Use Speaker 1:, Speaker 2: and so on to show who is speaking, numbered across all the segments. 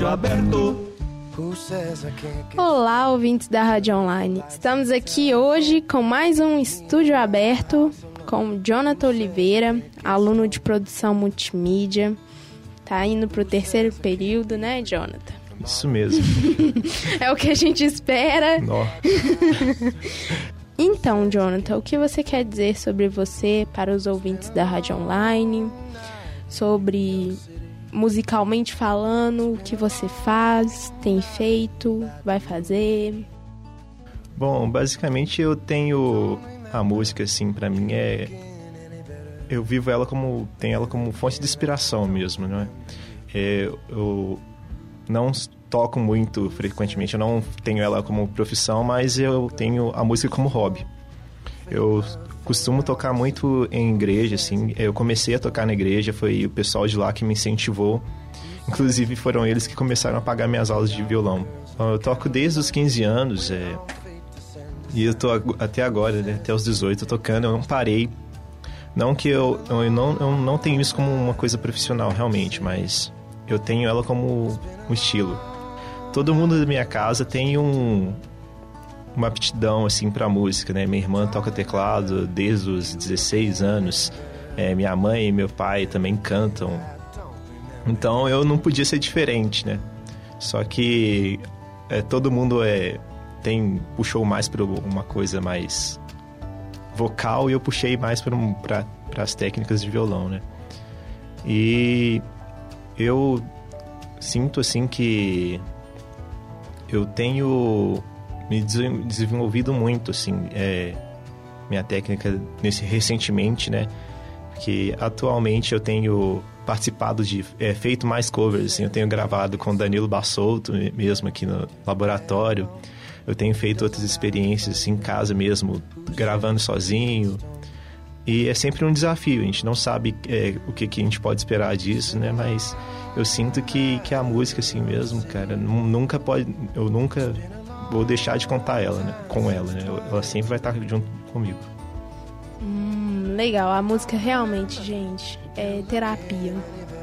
Speaker 1: estúdio aberto.
Speaker 2: Olá, ouvintes da Rádio Online. Estamos aqui hoje com mais um estúdio aberto com Jonathan Oliveira, aluno de produção multimídia. Tá indo pro terceiro período, né, Jonathan?
Speaker 3: Isso mesmo.
Speaker 2: é o que a gente espera.
Speaker 3: Nó.
Speaker 2: então, Jonathan, o que você quer dizer sobre você para os ouvintes da Rádio Online? Sobre musicalmente falando, o que você faz, tem feito, vai fazer?
Speaker 3: Bom, basicamente eu tenho a música assim para mim é eu vivo ela como tenho ela como fonte de inspiração mesmo, não é? é eu não toco muito frequentemente, eu não tenho ela como profissão, mas eu tenho a música como hobby. Eu costumo tocar muito em igreja, assim. Eu comecei a tocar na igreja, foi o pessoal de lá que me incentivou. Inclusive foram eles que começaram a pagar minhas aulas de violão. Eu toco desde os 15 anos, é... e eu tô até agora, né? até os 18 tocando, eu não parei. Não que eu, eu, não, eu não tenho isso como uma coisa profissional realmente, mas eu tenho ela como um estilo. Todo mundo da minha casa tem um, uma aptidão assim para música, né? Minha irmã toca teclado desde os 16 anos. É, minha mãe e meu pai também cantam. Então eu não podia ser diferente, né? Só que é, todo mundo é tem puxou mais para uma coisa mais vocal e eu puxei mais para um, as técnicas de violão, né? E eu sinto assim que eu tenho me desenvolvido muito, assim, é, minha técnica nesse recentemente, né? Porque atualmente eu tenho participado de é, feito mais covers, assim, eu tenho gravado com Danilo Bassolto mesmo aqui no laboratório. Eu tenho feito outras experiências assim, em casa mesmo, gravando sozinho. E é sempre um desafio, a gente não sabe é, o que, que a gente pode esperar disso, né? Mas eu sinto que, que a música assim mesmo, cara, nunca pode. Eu nunca vou deixar de contar ela, né? Com ela, né? Ela sempre vai estar junto comigo.
Speaker 2: Hum, legal. A música realmente, gente, é terapia.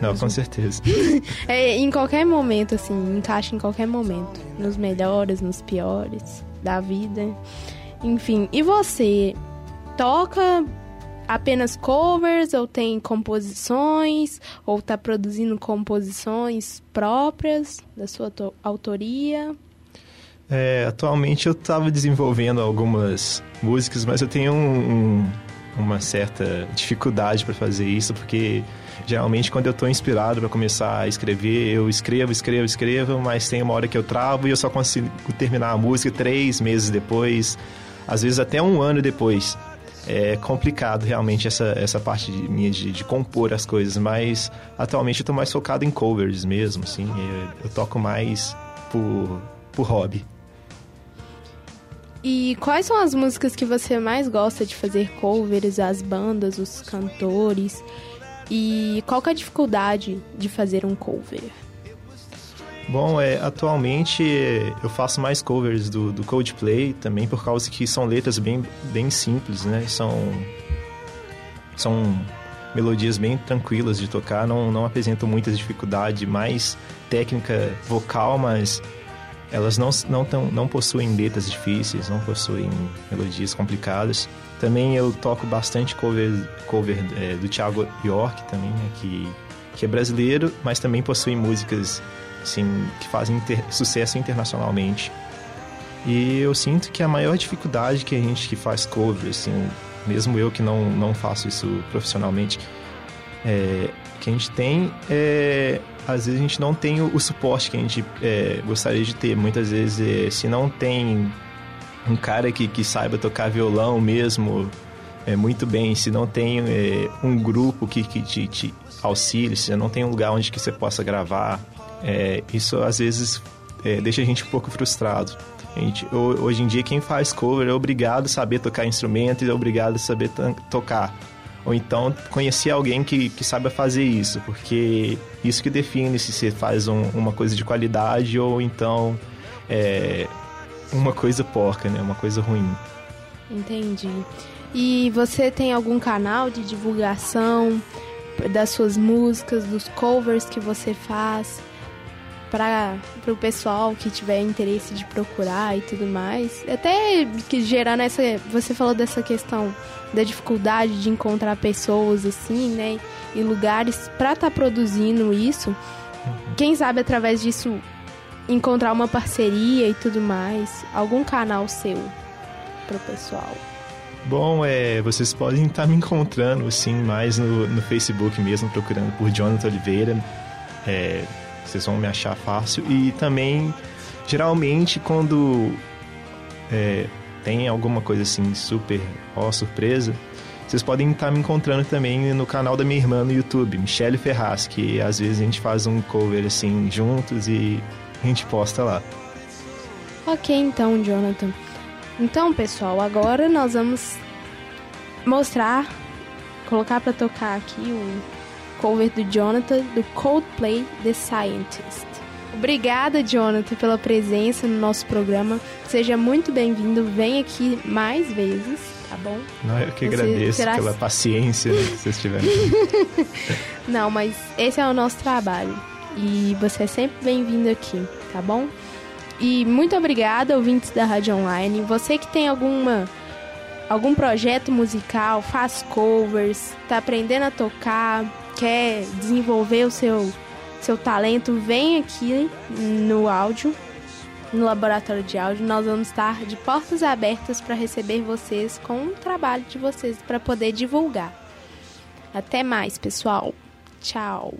Speaker 3: Não, com certeza.
Speaker 2: é, em qualquer momento, assim, encaixa em qualquer momento. Nos melhores, nos piores da vida. Enfim, e você toca apenas covers ou tem composições ou tá produzindo composições próprias da sua autoria?
Speaker 3: É, atualmente eu estava desenvolvendo algumas músicas, mas eu tenho um, um, uma certa dificuldade para fazer isso, porque geralmente quando eu estou inspirado para começar a escrever, eu escrevo, escrevo, escrevo, mas tem uma hora que eu travo e eu só consigo terminar a música três meses depois, às vezes até um ano depois. É complicado realmente essa, essa parte de, minha de, de compor as coisas, mas atualmente eu estou mais focado em covers mesmo, assim, eu, eu toco mais por, por hobby.
Speaker 2: E quais são as músicas que você mais gosta de fazer covers, as bandas, os cantores? E qual é a dificuldade de fazer um cover?
Speaker 3: Bom, é, atualmente eu faço mais covers do, do Coldplay também por causa que são letras bem, bem simples, né? São, são melodias bem tranquilas de tocar, não, não apresentam muita dificuldade, mais técnica vocal, mas elas não, não, tão, não possuem letras difíceis, não possuem melodias complicadas. Também eu toco bastante cover, cover é, do Thiago York também, né, que, que é brasileiro, mas também possui músicas assim, que fazem inter, sucesso internacionalmente. E eu sinto que a maior dificuldade que a gente que faz cover, assim, mesmo eu que não, não faço isso profissionalmente, é, que a gente tem é às vezes a gente não tem o, o suporte que a gente é, gostaria de ter. Muitas vezes, é, se não tem um cara que, que saiba tocar violão mesmo é, muito bem, se não tem é, um grupo que, que te, te auxilie, se não tem um lugar onde que você possa gravar, é, isso às vezes é, deixa a gente um pouco frustrado. Gente, hoje em dia, quem faz cover é obrigado a saber tocar instrumento e é obrigado a saber tocar ou então conhecer alguém que, que saiba fazer isso, porque isso que define se você faz um, uma coisa de qualidade ou então é, uma coisa porca, né? Uma coisa ruim.
Speaker 2: Entendi. E você tem algum canal de divulgação das suas músicas, dos covers que você faz? Para o pessoal que tiver interesse de procurar e tudo mais. Até que gerando essa. Você falou dessa questão da dificuldade de encontrar pessoas assim, né? E lugares para estar tá produzindo isso. Quem sabe através disso encontrar uma parceria e tudo mais. Algum canal seu pro pessoal.
Speaker 3: Bom, é, vocês podem estar tá me encontrando, sim, mais no, no Facebook mesmo, procurando por Jonathan Oliveira. É, vocês vão me achar fácil. E também, geralmente, quando é, tem alguma coisa assim super, ó, surpresa, vocês podem estar me encontrando também no canal da minha irmã no YouTube, Michelle Ferraz, que às vezes a gente faz um cover assim juntos e a gente posta lá.
Speaker 2: Ok, então, Jonathan. Então, pessoal, agora nós vamos mostrar, colocar para tocar aqui o cover do Jonathan do Coldplay The Scientist. Obrigada, Jonathan, pela presença no nosso programa. Seja muito bem-vindo. Vem aqui mais vezes, tá bom?
Speaker 3: Não, eu que agradeço será... pela paciência que vocês tiveram.
Speaker 2: Não, mas esse é o nosso trabalho. E você é sempre bem-vindo aqui, tá bom? E muito obrigada, ouvintes da Rádio Online. Você que tem alguma algum projeto musical, faz covers, tá aprendendo a tocar, quer desenvolver o seu, seu talento, vem aqui no áudio, no laboratório de áudio. Nós vamos estar de portas abertas para receber vocês com o trabalho de vocês para poder divulgar. Até mais, pessoal. Tchau.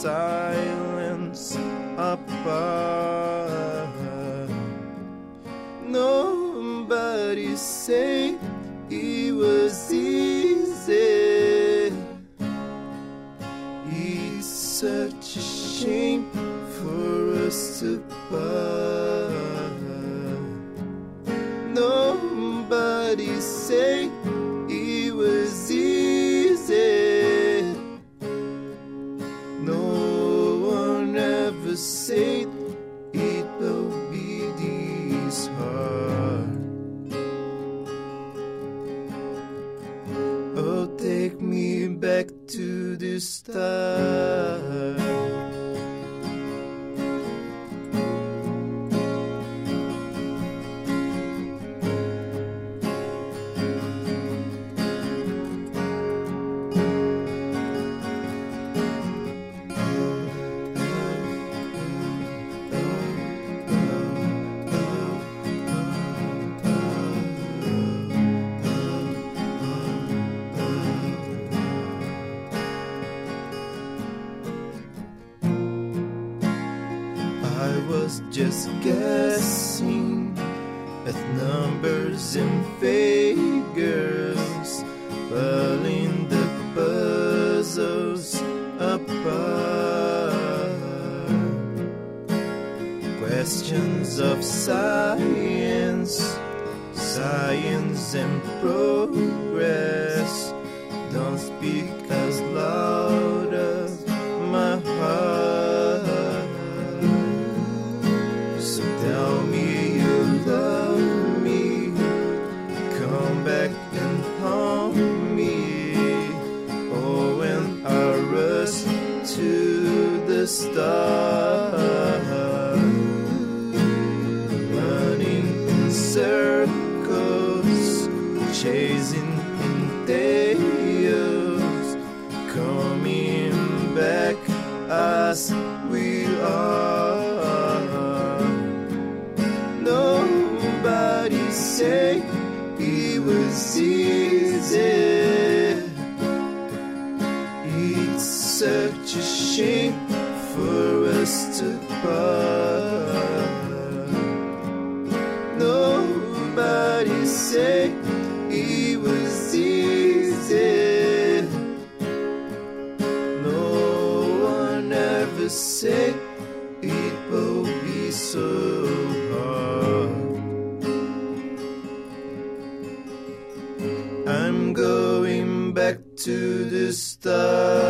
Speaker 2: silence above.
Speaker 1: Just guessing at numbers and figures, pulling the puzzles apart.
Speaker 3: questions of science, science and progress. Don't speak as loud running in circles, chasing in chaos, coming back as we are. Nobody say it was easy. It's such a shame for us to part. Nobody say it was easy. No one ever said it will be so hard. I'm going back to the start.